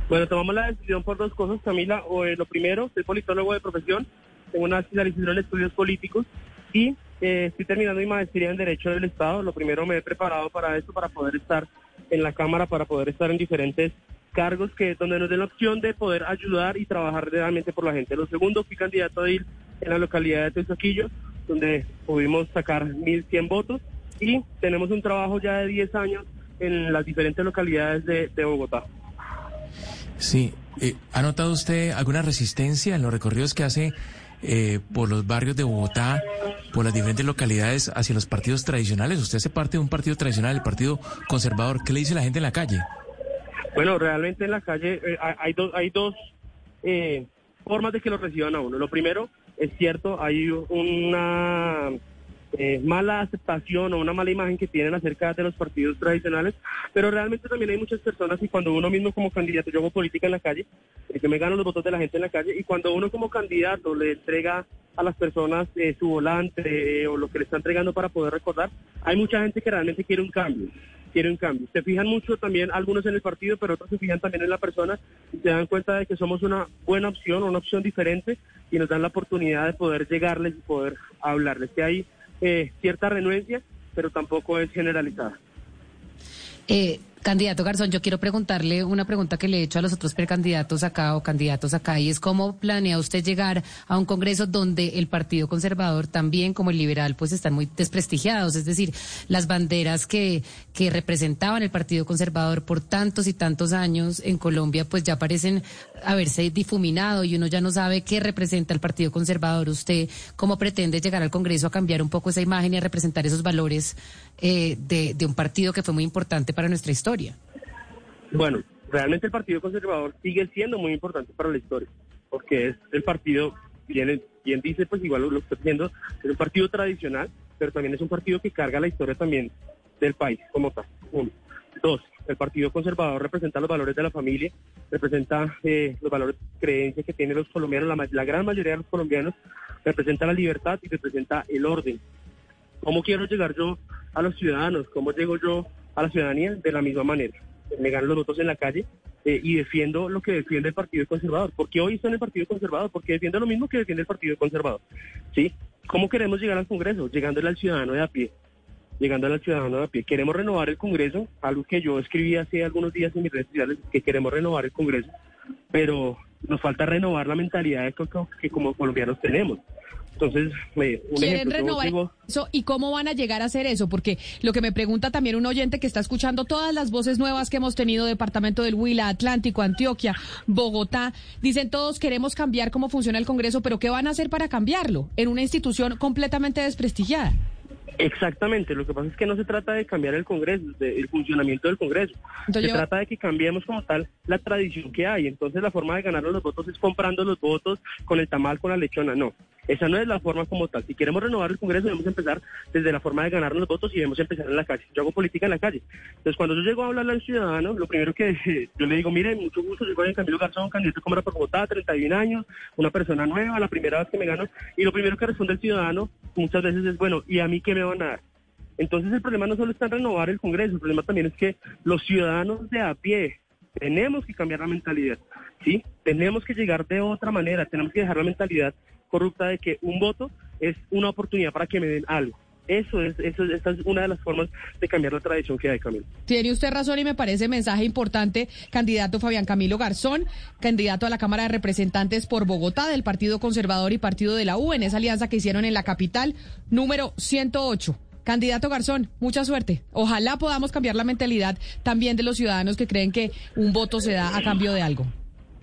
Bueno, tomamos la decisión por dos cosas, Camila. O, eh, lo primero, soy politólogo de profesión, tengo una especialización en estudios políticos y eh, estoy terminando mi maestría en Derecho del Estado. Lo primero, me he preparado para esto, para poder estar en la Cámara, para poder estar en diferentes cargos que donde nos den la opción de poder ayudar y trabajar realmente por la gente. Lo segundo, fui candidato a ir en la localidad de Tesaquillo, donde pudimos sacar 1.100 votos y tenemos un trabajo ya de 10 años en las diferentes localidades de, de Bogotá. Sí, eh, ¿ha notado usted alguna resistencia en los recorridos que hace eh, por los barrios de Bogotá, por las diferentes localidades hacia los partidos tradicionales? Usted hace parte de un partido tradicional, el Partido Conservador. ¿Qué le dice la gente en la calle? Bueno, realmente en la calle eh, hay- dos, hay dos eh, formas de que lo reciban a uno. Lo primero, es cierto, hay una eh, mala aceptación o una mala imagen que tienen acerca de los partidos tradicionales, pero realmente también hay muchas personas y cuando uno mismo como candidato, yo hago política en la calle, eh, que me gano los votos de la gente en la calle, y cuando uno como candidato le entrega a las personas eh, su volante eh, o lo que le está entregando para poder recordar, hay mucha gente que realmente quiere un cambio quiere un cambio. Se fijan mucho también algunos en el partido, pero otros se fijan también en la persona y se dan cuenta de que somos una buena opción, una opción diferente y nos dan la oportunidad de poder llegarles y poder hablarles. Que hay eh, cierta renuencia, pero tampoco es generalizada. Eh, candidato Garzón, yo quiero preguntarle una pregunta que le he hecho a los otros precandidatos acá o candidatos acá, y es cómo planea usted llegar a un Congreso donde el Partido Conservador también como el liberal pues están muy desprestigiados, es decir, las banderas que, que representaban el Partido Conservador por tantos y tantos años en Colombia pues ya parecen haberse difuminado y uno ya no sabe qué representa el Partido Conservador. ¿Usted cómo pretende llegar al Congreso a cambiar un poco esa imagen y a representar esos valores eh, de, un partido que fue muy importante para nuestra historia? Bueno, realmente el Partido Conservador sigue siendo muy importante para la historia, porque es el partido, bien, bien dice, pues igual lo, está diciendo, es un partido tradicional, pero también es un partido que carga la historia también del país como tal. Dos, el Partido Conservador representa los valores de la familia, representa eh, los valores de creencia que tienen los colombianos, la, gran mayoría de los colombianos, representa la libertad y representa el orden. ¿Cómo quiero llegar yo a los ciudadanos? ¿Cómo llego yo a la ciudadanía? De la misma manera. Me gano los votos en la calle eh, y defiendo lo que defiende el Partido Conservador. Porque hoy estoy en el Partido Conservador, porque defiendo lo mismo que defiende el Partido Conservador. ¿Sí? ¿Cómo queremos llegar al Congreso? Llegándole al ciudadano de a pie. Llegándole al ciudadano de a pie. Queremos renovar el Congreso, algo que yo escribí hace algunos días en mis redes sociales, que queremos renovar el Congreso, pero nos falta renovar la mentalidad que, que como colombianos tenemos. Entonces, me, un quieren ejemplo, renovar digo- eso y cómo van a llegar a hacer eso porque lo que me pregunta también un oyente que está escuchando todas las voces nuevas que hemos tenido departamento del Huila Atlántico Antioquia Bogotá dicen todos queremos cambiar cómo funciona el Congreso pero qué van a hacer para cambiarlo en una institución completamente desprestigiada Exactamente, lo que pasa es que no se trata de cambiar el Congreso, de- el funcionamiento del Congreso. Entonces se yo- trata de que cambiemos como tal la tradición que hay. Entonces la forma de ganar los votos es comprando los votos con el tamal, con la lechona. No, esa no es la forma como tal. Si queremos renovar el Congreso debemos empezar desde la forma de ganar los votos y debemos empezar en la calle. Yo hago política en la calle. Entonces cuando yo llego a hablarle al ciudadano, lo primero que yo le digo, mire, mucho gusto, yo soy Camilo Garzón, candidato a Cámara por Bogotá, 31 años, una persona nueva, la primera vez que me gano. Y lo primero que responde el ciudadano muchas veces es, bueno, ¿y a mí qué me van a dar? Entonces el problema no solo está en renovar el Congreso, el problema también es que los ciudadanos de a pie tenemos que cambiar la mentalidad, ¿sí? Tenemos que llegar de otra manera, tenemos que dejar la mentalidad corrupta de que un voto es una oportunidad para que me den algo. Eso es, eso es, esta es una de las formas de cambiar la tradición que hay, Camilo. Tiene usted razón y me parece mensaje importante, candidato Fabián Camilo Garzón, candidato a la Cámara de Representantes por Bogotá del Partido Conservador y Partido de la U en esa alianza que hicieron en la capital, número 108. Candidato Garzón, mucha suerte. Ojalá podamos cambiar la mentalidad también de los ciudadanos que creen que un voto se da a cambio de algo.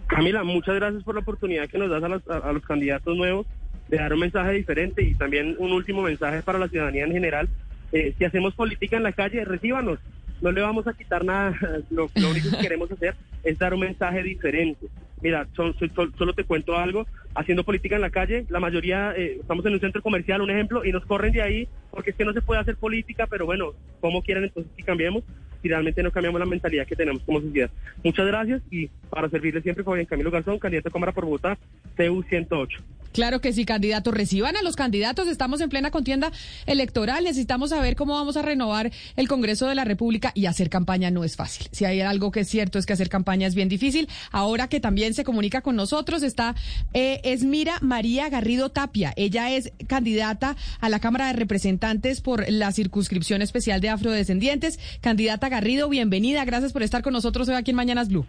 Camila, muchas gracias por la oportunidad que nos das a los, a- a los candidatos nuevos de dar un mensaje diferente y también un último mensaje para la ciudadanía en general. Eh, si hacemos política en la calle, recíbanos. No le vamos a quitar nada. Lo, único que queremos hacer es dar un mensaje diferente. Mira, son- son- solo te cuento algo. Haciendo política en la calle, la mayoría eh, estamos en un centro comercial, un ejemplo, y nos corren de ahí porque es que no se puede hacer política, pero bueno, ¿cómo quieren entonces que cambiemos? Si realmente no cambiamos la mentalidad que tenemos como sociedad. Muchas gracias y para servirle siempre, Fabián Camilo Garzón, candidato a Cámara por Bogotá, CU 108. Claro que sí, candidato. Reciban a los candidatos. Estamos en plena contienda electoral. Necesitamos saber cómo vamos a renovar el Congreso de la República y hacer campaña no es fácil. Si hay algo que es cierto es que hacer campaña es bien difícil. Ahora que también se comunica con nosotros está eh, Esmira María Garrido Tapia. Ella es candidata a la Cámara de Representantes por la circunscripción especial de afrodescendientes. Candidata Garrido, bienvenida. Gracias por estar con nosotros hoy aquí en Mañanas Blue.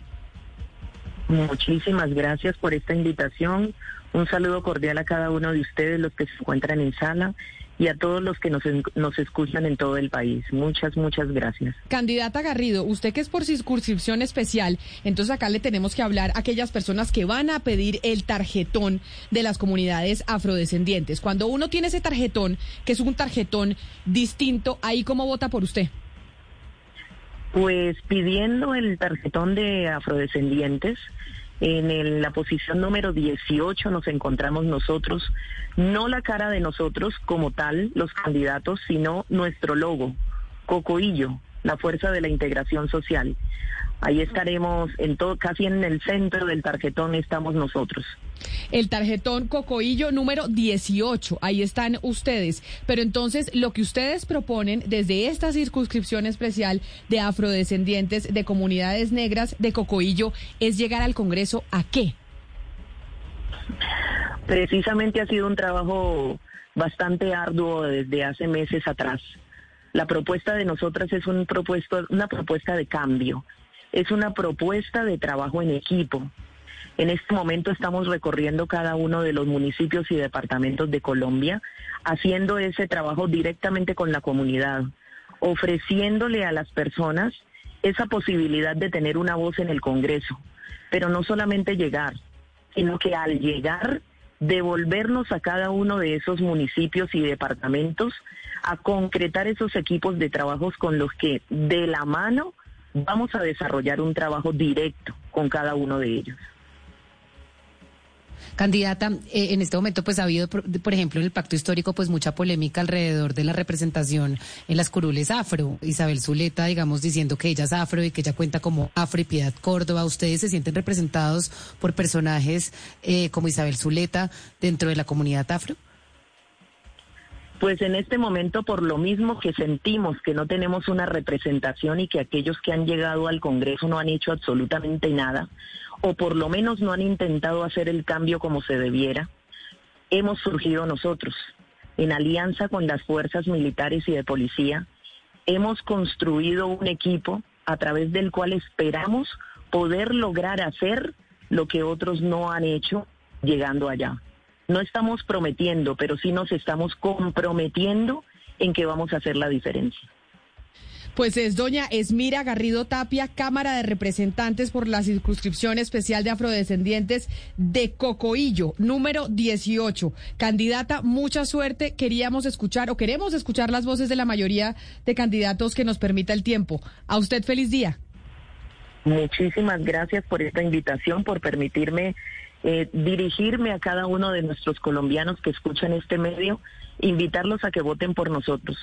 Muchísimas gracias por esta invitación. Un saludo cordial a cada uno de ustedes, los que se encuentran en sala, y a todos los que nos, nos escuchan en todo el país. Muchas, muchas gracias. Candidata Garrido, usted que es por circunscripción especial, entonces acá le tenemos que hablar a aquellas personas que van a pedir el tarjetón de las comunidades afrodescendientes. Cuando uno tiene ese tarjetón, que es un tarjetón distinto, ahí cómo vota por usted. Pues pidiendo el tarjetón de afrodescendientes, en la posición número 18 nos encontramos nosotros, no la cara de nosotros como tal, los candidatos, sino nuestro logo, Cocoillo, la fuerza de la integración social. Ahí estaremos en todo, casi en el centro del tarjetón estamos nosotros. El tarjetón Cocoillo número 18, ahí están ustedes. Pero entonces lo que ustedes proponen desde esta circunscripción especial de afrodescendientes, de comunidades negras de Cocoillo, es llegar al Congreso a qué? Precisamente ha sido un trabajo bastante arduo desde hace meses atrás. La propuesta de nosotras es un propuesto, una propuesta de cambio, es una propuesta de trabajo en equipo. En este momento estamos recorriendo cada uno de los municipios y departamentos de Colombia, haciendo ese trabajo directamente con la comunidad, ofreciéndole a las personas esa posibilidad de tener una voz en el Congreso, pero no solamente llegar, sino que al llegar devolvernos a cada uno de esos municipios y departamentos a concretar esos equipos de trabajos con los que de la mano vamos a desarrollar un trabajo directo con cada uno de ellos. Candidata, eh, en este momento pues ha habido, por, por, ejemplo, en el pacto histórico pues mucha polémica alrededor de la representación en las curules afro. Isabel Zuleta, digamos, diciendo que ella es afro y que ella cuenta como Afro y Piedad Córdoba. ¿Ustedes se sienten representados por personajes eh, como Isabel Zuleta dentro de la comunidad afro? Pues en este momento, por lo mismo que sentimos que no tenemos una representación y que aquellos que han llegado al Congreso no han hecho absolutamente nada, o por lo menos no han intentado hacer el cambio como se debiera, hemos surgido nosotros, en alianza con las fuerzas militares y de policía, hemos construido un equipo a través del cual esperamos poder lograr hacer lo que otros no han hecho llegando allá. No estamos prometiendo, pero sí nos estamos comprometiendo en que vamos a hacer la diferencia. Pues es doña Esmira Garrido Tapia, Cámara de Representantes por la Circunscripción Especial de Afrodescendientes de Cocoillo, número 18. Candidata, mucha suerte. Queríamos escuchar o queremos escuchar las voces de la mayoría de candidatos que nos permita el tiempo. A usted feliz día. Muchísimas gracias por esta invitación, por permitirme eh, dirigirme a cada uno de nuestros colombianos que escuchan este medio, invitarlos a que voten por nosotros.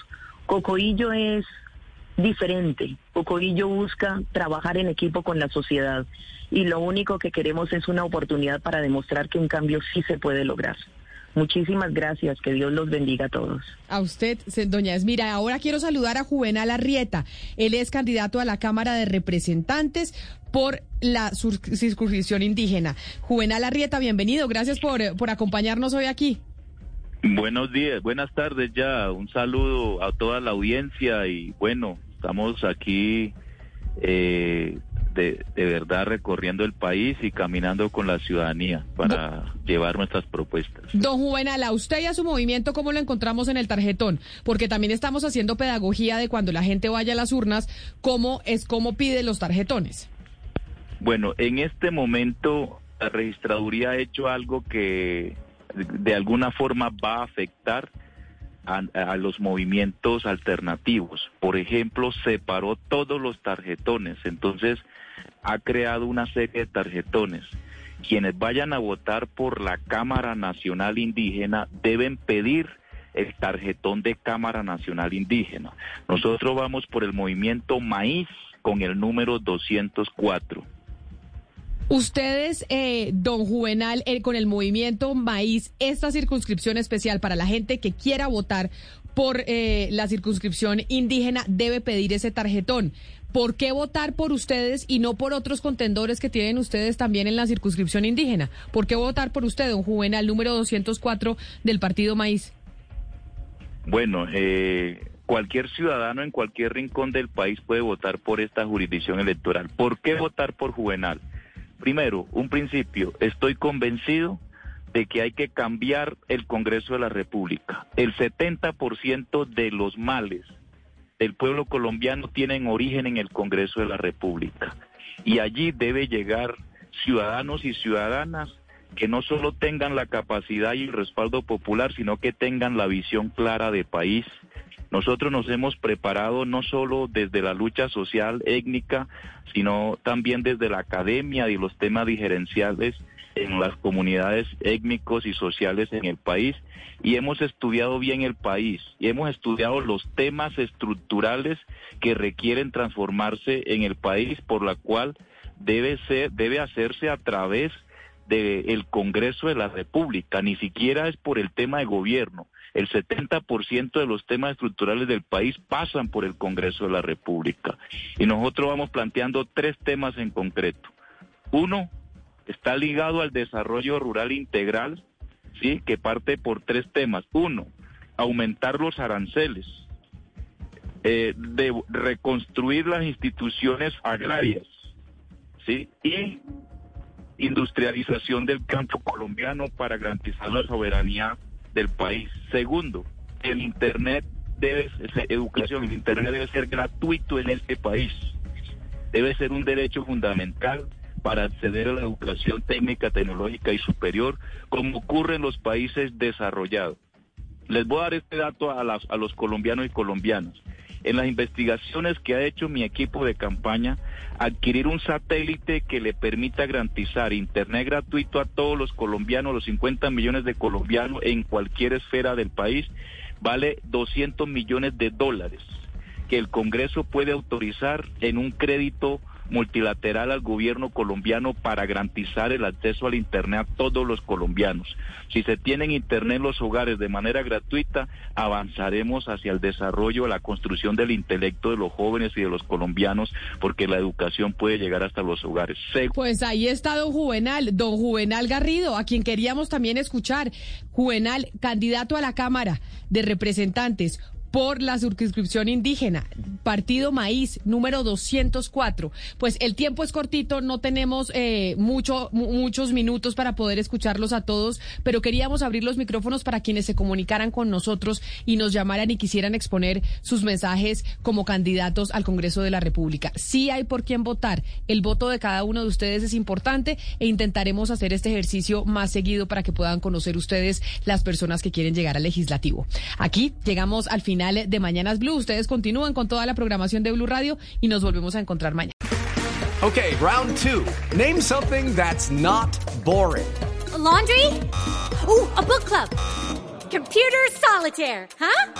Cocoillo es diferente. Cocoillo busca trabajar en equipo con la sociedad y lo único que queremos es una oportunidad para demostrar que un cambio sí se puede lograr. Muchísimas gracias, que Dios los bendiga a todos. A usted, doña Esmira. Ahora quiero saludar a Juvenal Arrieta. Él es candidato a la Cámara de Representantes por la circunscripción indígena. Juvenal Arrieta, bienvenido. Gracias por, por acompañarnos hoy aquí. Buenos días, buenas tardes ya. Un saludo a toda la audiencia y bueno, estamos aquí eh, de, verdad recorriendo el país y caminando con la ciudadanía para llevar nuestras propuestas. Don Juvenal, a usted y a su movimiento, ¿cómo lo encontramos en el tarjetón? Porque también estamos haciendo pedagogía de cuando la gente vaya a las urnas, ¿cómo es cómo pide los tarjetones? Bueno, en este momento la registraduría ha hecho algo que de alguna forma va a afectar a, los movimientos alternativos. Por ejemplo, separó todos los tarjetones, entonces ha creado una serie de tarjetones. Quienes vayan a votar por la Cámara Nacional Indígena deben pedir el tarjetón de Cámara Nacional Indígena. Nosotros vamos por el movimiento Maíz con el número 204. Ustedes, eh, don Juvenal, eh, con el movimiento Maíz, esta circunscripción especial para la gente que quiera votar por eh, la circunscripción indígena debe pedir ese tarjetón. ¿Por qué votar por ustedes y no por otros contendores que tienen ustedes también en la circunscripción indígena? ¿Por qué votar por usted, don Juvenal, número 204 del Partido Maíz? Bueno, cualquier ciudadano en cualquier rincón del país puede votar por esta jurisdicción electoral. ¿Por qué votar por Juvenal? Primero, un principio, estoy convencido de que hay que cambiar el Congreso de la República. El 70% de los males del pueblo colombiano tienen origen en el Congreso de la República. Y allí debe llegar ciudadanos y ciudadanas que no solo tengan la capacidad y el respaldo popular, sino que tengan la visión clara de país, nosotros nos hemos preparado no solo desde la lucha social étnica, sino también desde la academia y los temas diferenciales en las comunidades étnicos y sociales en el país. Y hemos estudiado bien el país y hemos estudiado los temas estructurales que requieren transformarse en el país por la cual debe ser debe hacerse a través del Congreso de la República, ni siquiera es por el tema de gobierno, el 70% de los temas estructurales del país pasan por el Congreso de la República. Y nosotros vamos planteando tres temas en concreto. Uno, está ligado al desarrollo rural integral, ¿sí? que parte por tres temas. Uno, aumentar los aranceles, eh, de reconstruir las instituciones agrarias, ¿sí? Y industrialización del campo colombiano para garantizar la soberanía del país. Segundo, el Internet debe ser educación, el Internet debe ser gratuito en este país. Debe ser un derecho fundamental para acceder a la educación técnica, tecnológica y superior, como ocurre en los países desarrollados. Les voy a dar este dato a, las- a los colombianos y colombianas. En las investigaciones que ha hecho mi equipo de campaña, adquirir un satélite que le permita garantizar internet gratuito a todos los colombianos, los 50 millones de colombianos en cualquier esfera del país, vale 200 millones de dólares que el Congreso puede autorizar en un crédito multilateral al gobierno colombiano para garantizar el acceso al Internet a todos los colombianos. Si se tienen Internet en los hogares de manera gratuita, avanzaremos hacia el desarrollo, la construcción del intelecto de los jóvenes y de los colombianos, porque la educación puede llegar hasta los hogares. Pues ahí está don Juvenal, don Juvenal Garrido, a quien queríamos también escuchar. Juvenal, candidato a la Cámara de Representantes por la circunscripción indígena, Partido Maíz, número 204. Pues el tiempo es cortito, no tenemos eh, mucho, mu- muchos minutos para poder escucharlos a todos, pero queríamos abrir los micrófonos para quienes se comunicaran con nosotros y nos llamaran y quisieran exponer sus mensajes como candidatos al Congreso de la República. Sí hay por quién votar. El voto de cada uno de ustedes es importante e intentaremos hacer este ejercicio más seguido para que puedan conocer ustedes las personas que quieren llegar al legislativo. Aquí llegamos al final de Mañanas Blue. Ustedes continúan con toda la programación de Blue Radio y nos volvemos a encontrar mañana. Okay, round two. Name something that's not boring. laundry? Ooh, a book club. Computer solitaire, huh?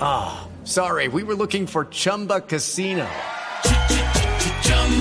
Ah, sorry, we were looking for Chumba Casino.